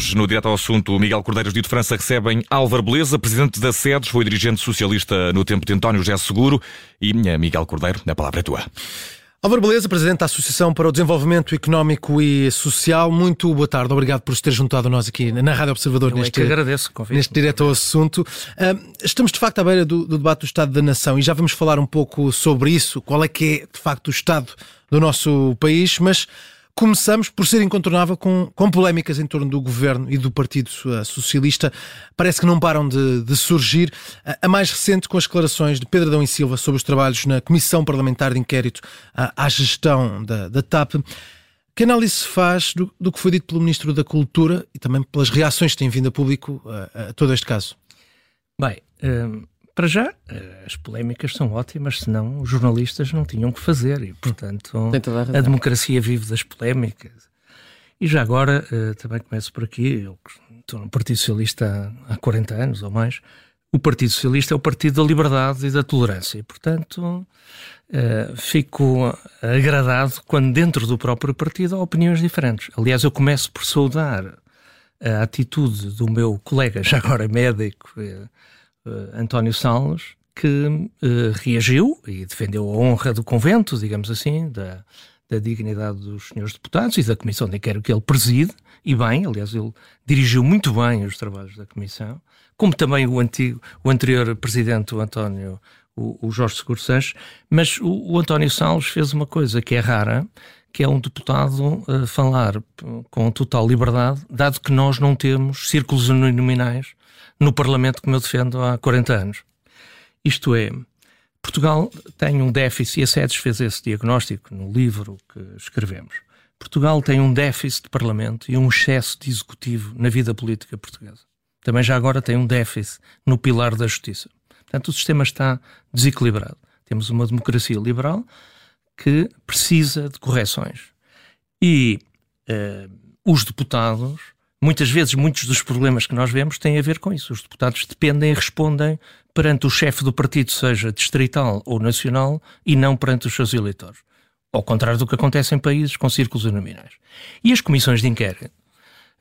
Hoje, no Direto ao Assunto, Miguel Cordeiros de França recebem Álvaro Beleza, presidente da SEDES, foi dirigente socialista no tempo de António José Seguro. E eh, Miguel Cordeiro, a palavra é tua. Álvaro Beleza, Presidente da Associação para o Desenvolvimento Económico e Social, muito boa tarde. Obrigado por se ter juntado a nós aqui na Rádio Observador Eu neste, é que agradeço, neste direto ao assunto. Uh, estamos de facto à beira do, do, debate do Estado da Nação e já vamos falar um pouco sobre isso, qual é que é de facto o Estado do nosso país, mas Começamos por ser incontornável com, com polémicas em torno do governo e do Partido uh, Socialista. Parece que não param de, de surgir. A mais recente com as declarações de Pedro Adão e Silva sobre os trabalhos na Comissão Parlamentar de Inquérito uh, à gestão da, da TAP. Que análise se faz do, do, que foi dito pelo Ministro da Cultura e também pelas reações que têm vindo a público a todo este caso? Bem, para já, eh, as polémicas são ótimas, senão os jornalistas não tinham que fazer e, portanto, a, a, democracia vive das polémicas. E já agora, uh, também começo por aqui, eu estou no Partido Socialista há 40 anos ou mais, o Partido Socialista é o Partido da Liberdade e da Tolerância e, portanto, uh, fico agradado quando dentro do próprio partido há opiniões diferentes. Aliás, eu começo por saudar a atitude do meu colega, já agora médico, António Salles, que uh, reagiu e defendeu a honra do convento, digamos assim, da, da dignidade dos senhores deputados e da comissão de inquérito que ele preside, e bem, aliás, ele dirigiu muito bem os trabalhos da comissão, como também o, antigo, o anterior presidente, o António, o, o Jorge Seguro Sanches, mas o, o, António Salles fez uma coisa que é rara, que é um deputado uh, falar com total liberdade, dado que nós não temos círculos uninominais no Parlamento como eu defendo há 40 anos. Isto é, Portugal tem um déficit, e a SEDES fez esse diagnóstico no livro que escrevemos. Portugal tem um déficit de Parlamento e um excesso de executivo na vida política portuguesa. Também já agora tem um déficit no pilar da justiça. Portanto, o sistema está desequilibrado. Temos uma democracia liberal que precisa de correções. E uh, os deputados Muitas vezes, muitos dos problemas que nós vemos têm a ver com isso. Os deputados dependem e respondem perante o chefe do partido, seja distrital ou nacional, e não perante os seus eleitores. Ao contrário do que acontece em países com círculos nominais. E as comissões de inquérito?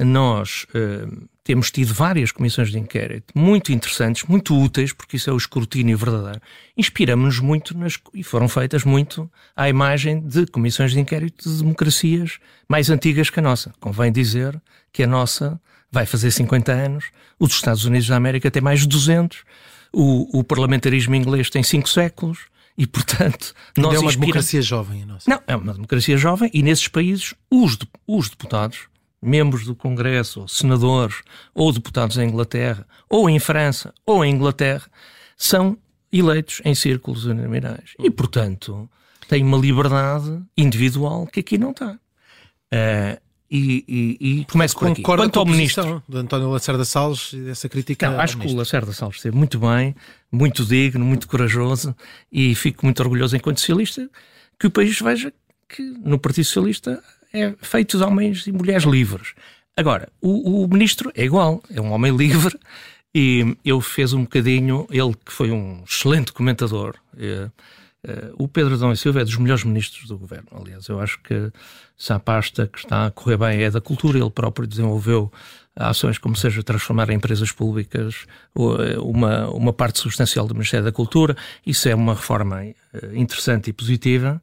Nós uh, temos tido várias comissões de inquérito muito interessantes, muito úteis, porque isso é o escrutínio verdadeiro. Inspiramos-nos muito nas, e foram feitas muito à imagem de comissões de inquérito de democracias mais antigas que a nossa. Convém dizer que a nossa vai fazer 50 anos, os Estados Unidos da América tem mais de 200, o, o parlamentarismo inglês tem 5 séculos. E, portanto, nós é uma democracia jovem a nossa. Não, é uma democracia jovem e nesses países os, os deputados membros do Congresso, ou senadores, ou deputados em Inglaterra, ou em França, ou em Inglaterra, são eleitos em círculos uninominais. E, portanto, têm uma liberdade individual que aqui não está. Uh, e, e, e começo por aqui. Quanto ao ministro de António Lacerda Salles e dessa crítica. Não, acho que o Lacerda Salles esteve muito bem, muito digno, muito corajoso e fico muito orgulhoso enquanto socialista que o país veja que no Partido Socialista é feito de homens e mulheres livres. Agora, o, o ministro é igual, é um homem livre e ele fez um bocadinho, ele que foi um excelente comentador. É, é, o Pedro Adão e Silva é dos melhores ministros do governo. Aliás, eu acho que se a pasta que está a correr bem é da cultura, ele próprio desenvolveu ações como seja transformar em empresas públicas é, uma, uma parte substancial do Ministério da Cultura. Isso é uma reforma interessante e positiva.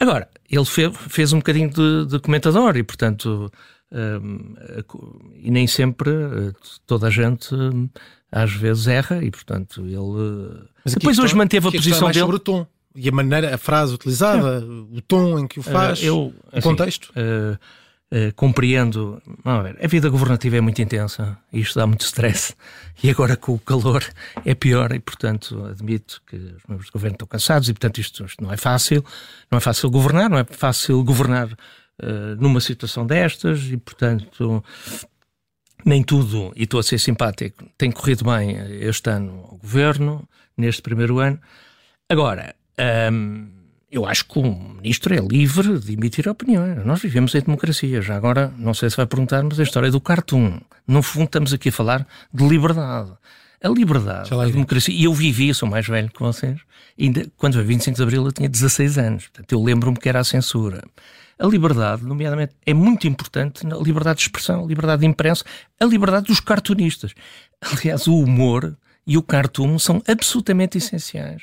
Agora, ele fez, fez um bocadinho de, de comentador e, portanto, um, e nem sempre eh, toda a gente hum, às vezes erra e, portanto, ele. Mas depois hoje manteve a posição dele. Sobre o tom e a maneira, a frase utilizada, o tom em que o faz, uh, eu, assim, o contexto. Uh, Uh, compreendo. A vida governativa é muito intensa isto dá muito stress. E agora com o calor é pior e, portanto, admito que os membros do governo estão cansados e, portanto, isto, isto não é fácil. Não é fácil governar, não é fácil governar uh, numa situação destas e, portanto, nem tudo, e estou a ser simpático, tem corrido bem este ano ao governo, neste primeiro ano. Agora. Um, eu acho que o ministro é livre de emitir opiniões. Nós vivemos em democracia. Já agora, não sei se vai perguntar, mas a história do cartoon. No fundo, estamos aqui a falar de liberdade. A liberdade, a democracia. E eu vivi, eu sou mais velho que vocês. Ainda, quando foi 25 de Abril, eu tinha 16 anos. Portanto, eu lembro-me que era a censura. a liberdade, nomeadamente, é muito importante na liberdade de expressão, a liberdade de imprensa, a liberdade dos cartunistas. Aliás, o humor e o cartoon são absolutamente essenciais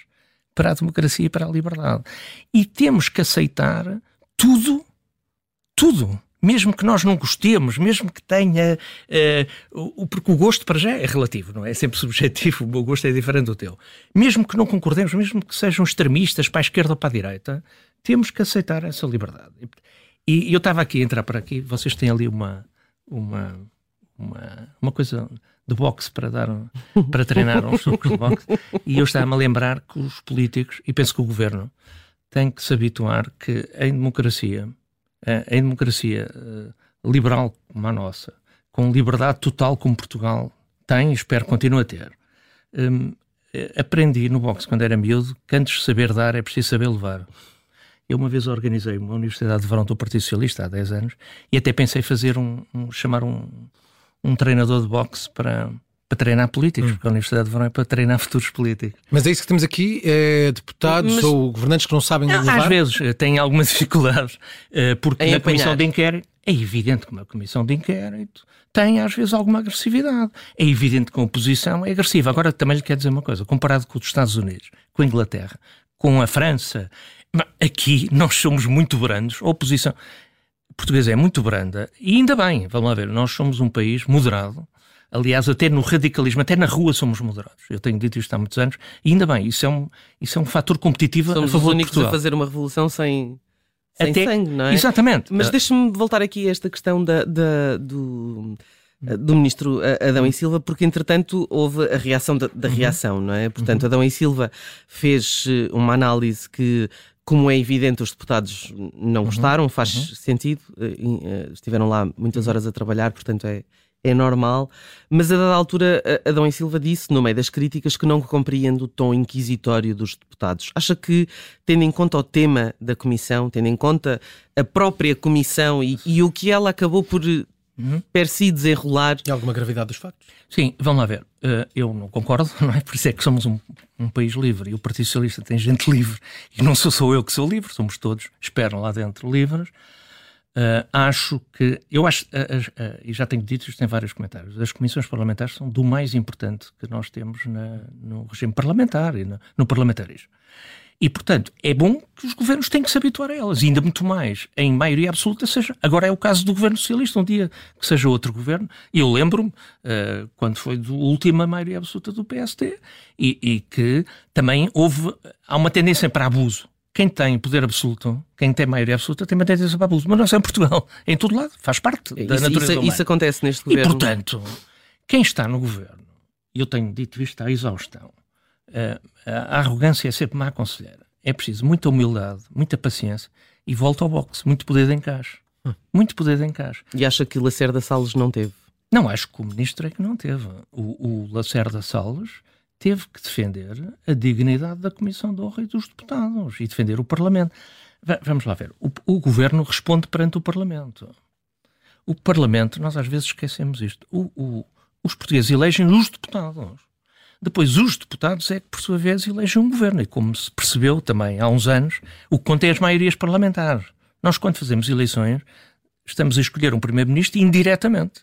para a democracia e para a liberdade. E temos que aceitar tudo, tudo mesmo que nós não gostemos, mesmo que tenha. Uh, porque o gosto para já é relativo, não é? É sempre subjetivo, o meu gosto é diferente do teu. Mesmo que não concordemos, mesmo que sejam extremistas para a esquerda ou para a direita, temos que aceitar essa liberdade. E, e eu estava aqui a entrar para aqui, vocês têm ali uma. uma uma, uma coisa de boxe para dar para treinar uns truques de boxe e eu estava-me a lembrar que os políticos e penso que o governo tem que se habituar que em democracia em democracia eh, liberal como a nossa, com liberdade total como Portugal tem e espero continue a ter, um, eh, aprendi no boxe quando era miúdo que antes de saber dar é preciso saber levar. Eu uma vez organizei uma Universidade de Verão do Partido Socialista há 10 anos e até pensei fazer um, um chamar um, um treinador de boxe para, para treinar políticos, hum. porque a Universidade de Verão é para treinar futuros políticos. Mas é isso que temos aqui? É deputados Mas, ou governantes que não sabem não, levar? Às vezes eh, têm algumas dificuldades, eh, porque em na apanhar. Comissão de Inquérito é evidente que uma Comissão de Inquérito tem às vezes alguma agressividade. É evidente que a oposição é agressiva. Agora também lhe quero dizer uma coisa, comparado com os Estados Unidos, com a Inglaterra, com a França, aqui nós somos muito brandos, a oposição portuguesa é muito branda, e ainda bem, vamos lá ver, nós somos um país moderado, Aliás, até no radicalismo, até na rua somos moderados. Eu tenho dito isto há muitos anos e ainda bem, isso é um, isso é um fator competitivo somos a favor os únicos de a fazer uma revolução sem, sem até, sangue, não é? Exatamente. Mas deixe-me voltar aqui a esta questão da, da do do ministro Adão e Silva, porque entretanto houve a reação da, da uhum. reação, não é? Portanto, uhum. Adão e Silva fez eh, uma análise que como é evidente, os deputados não uhum. gostaram, faz uhum. sentido, eh, eh, estiveram lá muitas horas a trabalhar, portanto é, é normal, mas a dada altura Adão e Silva disse, no meio das críticas, que não compreende o tom inquisitório dos deputados. Acha que, tendo em conta o tema da comissão, tendo em conta a própria comissão e, e o que ela acabou por uhum. per si desenrolar... E alguma gravidade dos factos? Sim, vamos lá ver. Uh, eu não concordo, não é? Por isso é que somos um, um, país livre e o Partido Socialista tem gente livre e não sou só eu que sou livre, somos todos, esperam lá dentro livres. Uh, acho que, eu acho, uh, uh, e já tenho dito isto em vários comentários, as comissões parlamentares são do mais importante que nós temos na, no regime parlamentar e no, no, parlamentarismo. E, portanto, é bom que os governos têm que se habituar a elas, ainda muito mais, em maioria absoluta, seja. Agora é o caso do governo socialista, um dia que seja outro governo. E eu lembro-me, quando foi a última maioria absoluta do PST, e, e que também houve. Há uma tendência para abuso quem tem poder absoluto, quem tem maioria absoluta, tem uma tendência para abuso. Mas não é só em Portugal, é em todo lado, faz parte da isso, natureza isso, isso, acontece neste governo. E, portanto, quem está no governo, e eu tenho dito isto à exaustão, a arrogância é sempre má conselheira. É preciso muita humildade, muita paciência e volta ao boxe, muito poder de encaixe. Hum. Muito poder de encaixe. E acha que Lacerda Salles não teve? Não, acho que o ministro é que não teve. O, o Lacerda Salles teve que defender a dignidade da Comissão de Honra e dos deputados e defender o Parlamento. Vamos lá ver. O, o governo responde perante o Parlamento. O Parlamento, nós às vezes esquecemos isto. O, os portugueses elegem os deputados. Depois, os deputados é que, por sua vez, elegem um governo. E como se percebeu também há uns anos, o que conta é as maiorias parlamentares. Nós, quando fazemos eleições, estamos a escolher um primeiro-ministro indiretamente.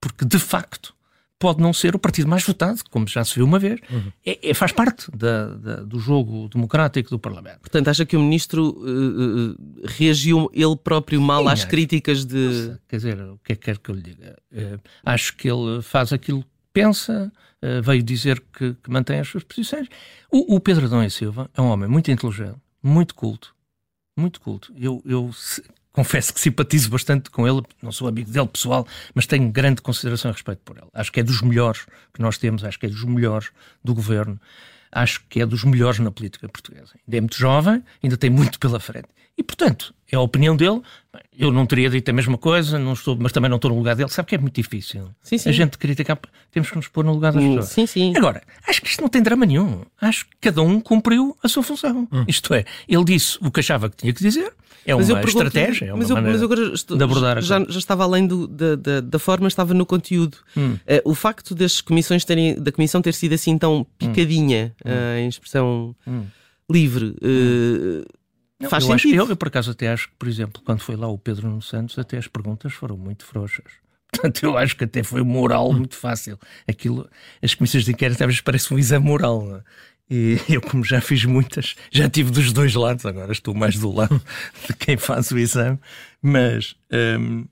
Porque, de facto, pode não ser o partido mais votado, como já se viu uma vez. Uhum. É, é, faz parte da, da, do jogo democrático do Parlamento. Portanto, acha que o ministro uh, uh, reagiu ele próprio mal Sim, às acho. críticas de. Nossa, quer dizer, o que é que quer que eu lhe diga? Uh, acho que ele faz aquilo pensa, veio dizer que, que, mantém as suas posições. O, o Pedro Adão e Silva é um homem muito inteligente, muito culto. Muito culto. Eu, eu confesso que simpatizo bastante com ele, não sou amigo dele pessoal, mas tenho grande consideração e respeito por ele. Acho que é dos melhores que nós temos, acho que é dos melhores do governo, acho que é dos melhores na política portuguesa. Ainda é muito jovem, ainda tem muito pela frente. E, portanto, é a opinião dele. Eu não teria dito a mesma coisa, não estou, mas também não estou no lugar dele. Sabe que é muito difícil. Sim, sim. A gente criticar, temos que nos pôr no lugar das pessoas. Sim, sim. Agora, acho que isto não tem drama nenhum. Acho que cada um cumpriu a sua função. Hum. Isto é, ele disse o que achava que tinha que dizer. É mas uma estratégia, é uma mas eu, mas agora estou, de abordar já, já, estava além do, da, da, da, forma, estava no conteúdo. Hum. Uh, o facto das comissões terem, da comissão ter sido assim tão hum. picadinha, hum. uh, em expressão hum. livre, uh, Não, Faz eu sentido. Acho, eu, eu, por acaso, até acho que, por exemplo, quando foi lá o Pedro Nuno Santos, até as perguntas foram muito frouxas. Portanto, eu acho que até foi moral muito fácil. Aquilo, as comissões de inquérito às vezes parece um exame moral. É? E eu, como já fiz muitas, já tive dos dois lados, agora estou mais do lado de quem faz o exame. Mas, hum,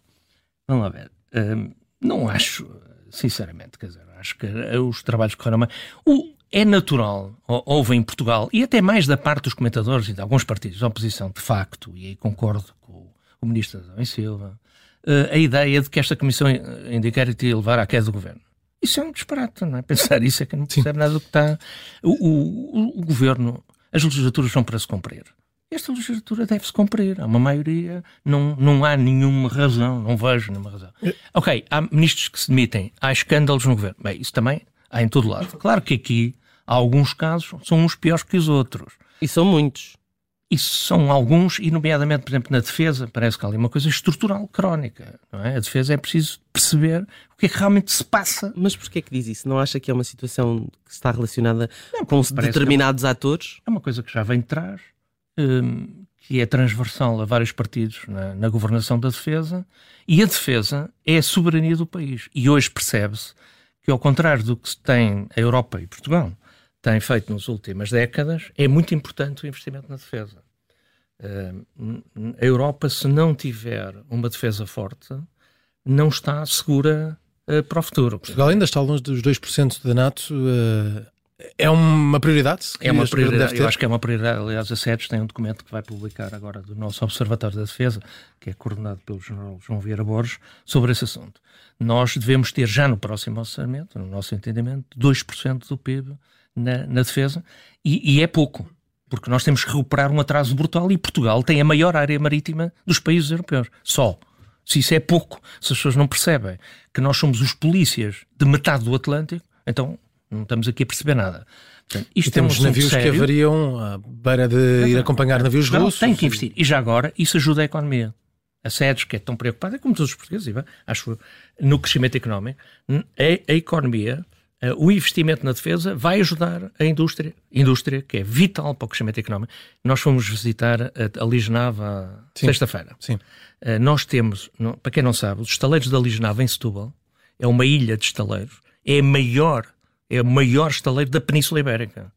vamos lá ver, hum, não acho, sinceramente, quer dizer, acho que os trabalhos correram bem. O, é natural, houve em Portugal, e até mais da parte dos comentadores e de alguns partidos da oposição, de facto, e aí concordo com o ministro Adão Silva, eh, a ideia de que esta comissão de inquérito ia levar à queda do governo. Isso é um disparate, não é? Pensar isso é que não percebe Sim. nada do que está. O, o, o, governo, as legislaturas são para se cumprir. Esta legislatura deve-se cumprir. Há uma maioria, não, não há nenhuma razão, não vejo nenhuma razão. É. Ok, há ministros que se demitem, há escândalos no governo. Bem, isso também há em todo lado. Claro que aqui alguns casos são uns piores que os outros. E são muitos. Isso são alguns, e nomeadamente, por exemplo, na defesa, parece que há ali uma coisa estrutural, crónica. Não é? A defesa é preciso perceber o que é que realmente se passa. Mas porquê é que diz isso? Não acha que é uma situação que está relacionada não, com determinados é uma, atores? É uma coisa que já vem de trás, hum, que é transversal a vários partidos na, na governação da defesa, e a defesa é a soberania do país. E hoje percebe-se que, ao contrário do que se tem a Europa e Portugal, têm feito nas últimas décadas, é muito importante o investimento na defesa. Uh, a Europa, se não tiver uma defesa forte, não está segura uh, para o futuro. Portugal ainda está longe dos 2% da NATO. Uh, é uma prioridade? É uma prioridade. Eu acho que é uma prioridade. Aliás, a SEDES tem um documento que vai publicar agora do nosso Observatório da Defesa, que é coordenado pelo general João Vieira Borges, sobre esse assunto. Nós devemos ter já no próximo orçamento, no nosso entendimento, 2% do PIB na, na defesa, e, e, é pouco, porque nós temos que recuperar um atraso brutal e Portugal tem a maior área marítima dos países europeus, só. Se isso é pouco, se as pessoas não percebem que nós somos os polícias de metade do Atlântico, então não estamos aqui a perceber nada. Portanto, isto e temos é um navios sério. que haveriam à beira de ir acompanhar navios não, russos. Tem que investir. E já agora, isso ajuda a economia. A SEDES, que é tão preocupada, como todos os portugueses, acho, no crescimento económico, a, a economia o investimento na defesa vai ajudar a indústria, indústria que é vital para o crescimento económico. Nós fomos visitar a, a Lisnava sexta-feira. Uh, nós temos, não, para quem não sabe, os estaleiros da Lisnava em Setúbal é uma ilha de estaleiros, é a maior, é o maior estaleiro da Península Ibérica.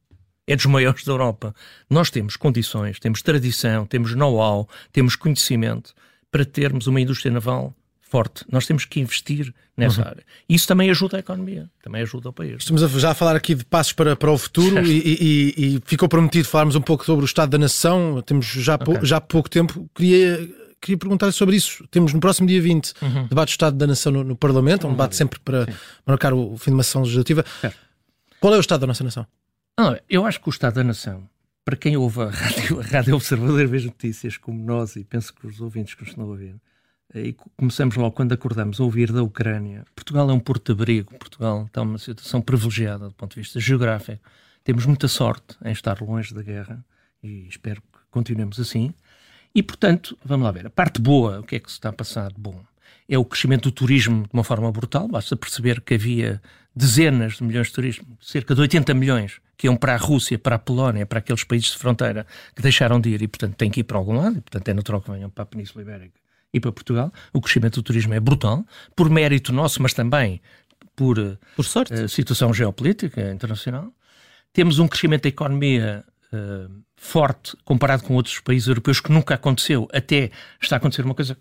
É dos maiores da Europa. Nós temos condições, temos tradição, temos know-how, temos conhecimento para termos uma indústria naval forte. Nós temos que investir nessa uhum. área. Isso também ajuda a economia, também ajuda o país. Estamos a, já a falar aqui de passos para, para o futuro e, e, e, ficou prometido falarmos um pouco sobre o Estado da Nação. Temos já, okay. pou, já pouco tempo. Queria, queria perguntar sobre isso. Temos no próximo dia 20 uhum. debate do Estado da Nação no, no Parlamento, um debate sempre para Sim. marcar o, o, fim de uma sessão legislativa. Certo. Qual é o Estado da nossa nação? Ah, eu acho que o Estado da Nação, para quem ouve a Rádio, a rádio Observador e vê notícias como nós, e penso que os ouvintes que estão a ouvir, e começamos logo quando acordamos a ouvir da Ucrânia. Portugal é um porto de abrigo, Portugal está numa situação privilegiada do ponto de vista geográfico. Temos muita sorte em estar longe da guerra e espero que continuemos assim. E, portanto, vamos lá ver, a parte boa, o que é que se está a passar de bom? É o crescimento do turismo de uma forma brutal, basta perceber que havia dezenas de milhões de turismo, cerca de 80 milhões, que iam para a Rússia, para a Polónia, para aqueles países de fronteira que deixaram de ir e, portanto, têm que ir para algum lado, e, portanto, é natural que venham para a Península Ibérica e para Portugal. O crescimento do turismo é brutal, por mérito nosso, mas também por, por sorte. Uh, situação geopolítica internacional. Temos um crescimento da economia uh, forte comparado com outros países europeus que nunca aconteceu. Até está a acontecer uma coisa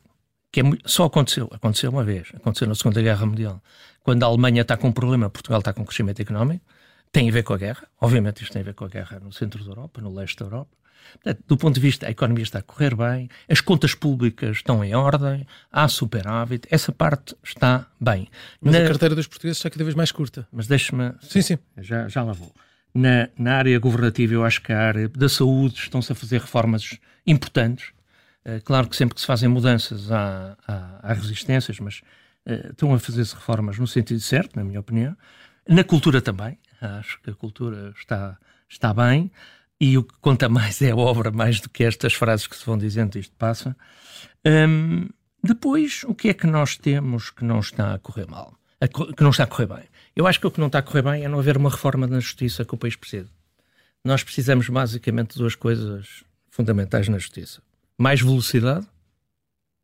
que é, só aconteceu. Aconteceu uma vez. Aconteceu na Segunda Guerra Mundial. Quando a Alemanha está com um problema, Portugal está com um crescimento económico. Tem a ver com a guerra. Obviamente isto tem a ver com a guerra no centro da Europa, no leste da Europa. Portanto, do ponto de vista, a economia está a correr bem, as contas públicas estão em ordem, há superávit, essa parte está bem. Mas na... a carteira dos portugueses está cada vez mais curta. Mas deixe-me... Sim, sim. Já, já lá vou. Na, na área governativa, eu acho que a área da saúde estão-se a fazer reformas importantes. Uh, claro que sempre que se fazem mudanças há, há, há resistências, mas uh, estão a fazer-se reformas no sentido certo, na minha opinião. Na cultura também, acho que a cultura está, está bem e o que conta mais é a obra, mais do que estas frases que se vão dizendo, isto passa. Um, depois, o que é que nós temos que não está a correr mal? A, que não está a correr bem? Eu acho que o que não está a correr bem é não haver uma reforma na justiça que o país precisa. Nós precisamos basicamente de duas coisas fundamentais na justiça. Mais velocidade,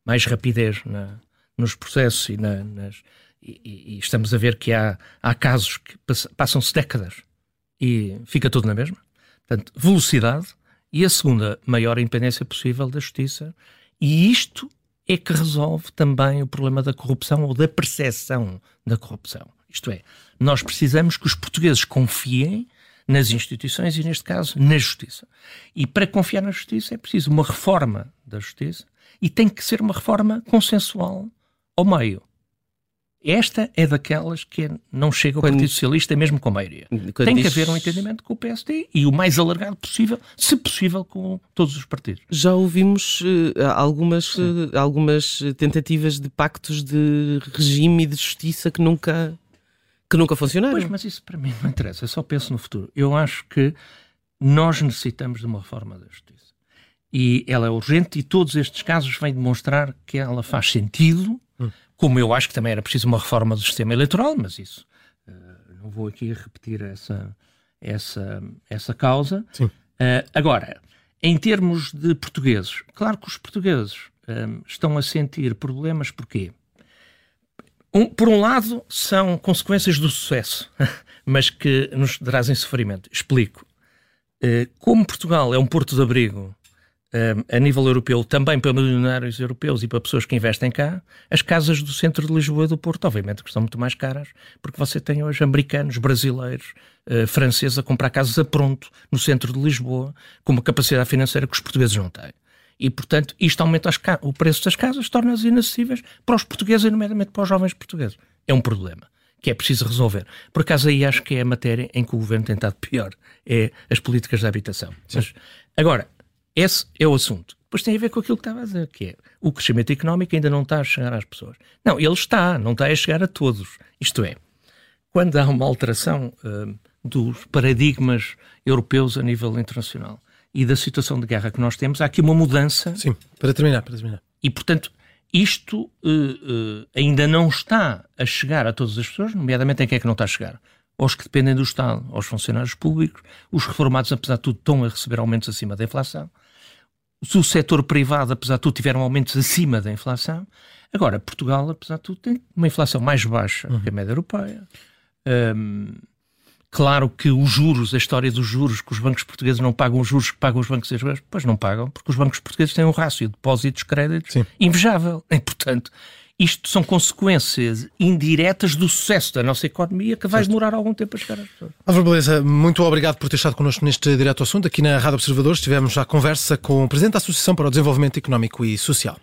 mais rapidez na, nos processos e, na, nas, e, e, estamos a ver que há, há casos que passam-se décadas e fica tudo na mesma. Portanto, velocidade e a segunda, maior independência possível da justiça. E isto é que resolve também o problema da corrupção ou da percepção da corrupção. Isto é, nós precisamos que os portugueses confiem nas instituições e, neste caso, na justiça. E para confiar na justiça é preciso uma reforma da justiça e tem que ser uma reforma consensual ao meio. Esta é daquelas que não chega ao Quando... Partido Socialista, mesmo com a maioria. Quando Tem diz... que haver um entendimento com o PSD e o mais alargado possível, se possível, com todos os partidos. Já ouvimos uh, algumas, uh, algumas tentativas de pactos de regime e de justiça que nunca, que nunca funcionaram. Pois, mas isso para mim não interessa, eu só penso no futuro. Eu acho que nós necessitamos de uma reforma da justiça. E ela é urgente e todos estes casos vêm demonstrar que ela faz sentido como eu acho que também era preciso uma reforma do sistema eleitoral, mas isso uh, não vou aqui repetir essa, essa, essa causa. Uh, agora, em termos de portugueses, claro que os portugueses uh, estão a sentir problemas, porquê? Um, por um lado, são consequências do sucesso, mas que nos trazem sofrimento. Explico. Como Portugal é um porto de abrigo a nível europeu, também para milionários europeus e para pessoas que investem cá, as casas do centro de Lisboa e do Porto, obviamente, que estão muito mais caras, porque você tem hoje americanos, brasileiros, uh, franceses a comprar casas a pronto no centro de Lisboa, com uma capacidade financeira que os portugueses não têm. E, portanto, isto aumenta o preço das casas, torna-as inacessíveis para os portugueses e, nomeadamente, para os jovens portugueses. É um problema que é preciso resolver. Por acaso, aí acho que é a matéria em que o governo tem estado pior, é as políticas de habitação. Mas, agora, esse é o assunto. Depois tem a ver com aquilo que estava a dizer, que é o crescimento económico ainda não está a chegar às pessoas. Não, ele está, não está a chegar a todos. Isto é, quando há uma alteração uh, dos paradigmas europeus a nível internacional e da situação de guerra que nós temos, há aqui uma mudança. Sim, para terminar, para terminar. E, portanto, isto uh, uh, ainda não está a chegar a todas as pessoas, nomeadamente em quem é que não está a chegar? Aos que dependem do Estado, aos funcionários públicos, os reformados, apesar de tudo, estão a receber aumentos acima da inflação o setor privado, apesar de tudo, tiveram aumentos acima da inflação. Agora, Portugal, apesar de tudo, tem uma inflação mais baixa uhum. que a média europeia. Um, claro que os juros, a história dos juros, que os bancos portugueses não pagam os juros que pagam os bancos europeus, pois não pagam, porque os bancos portugueses têm um rácio de depósitos-créditos invejável. E, portanto, isto são consequências indiretas do sucesso da nossa economia que vai demorar algum tempo a chegar às pessoas. Álvaro Beleza, muito obrigado por ter estado connosco neste direto assunto. Aqui na Rádio Observadores tivemos a conversa com o Presidente da Associação para o Desenvolvimento Económico e Social.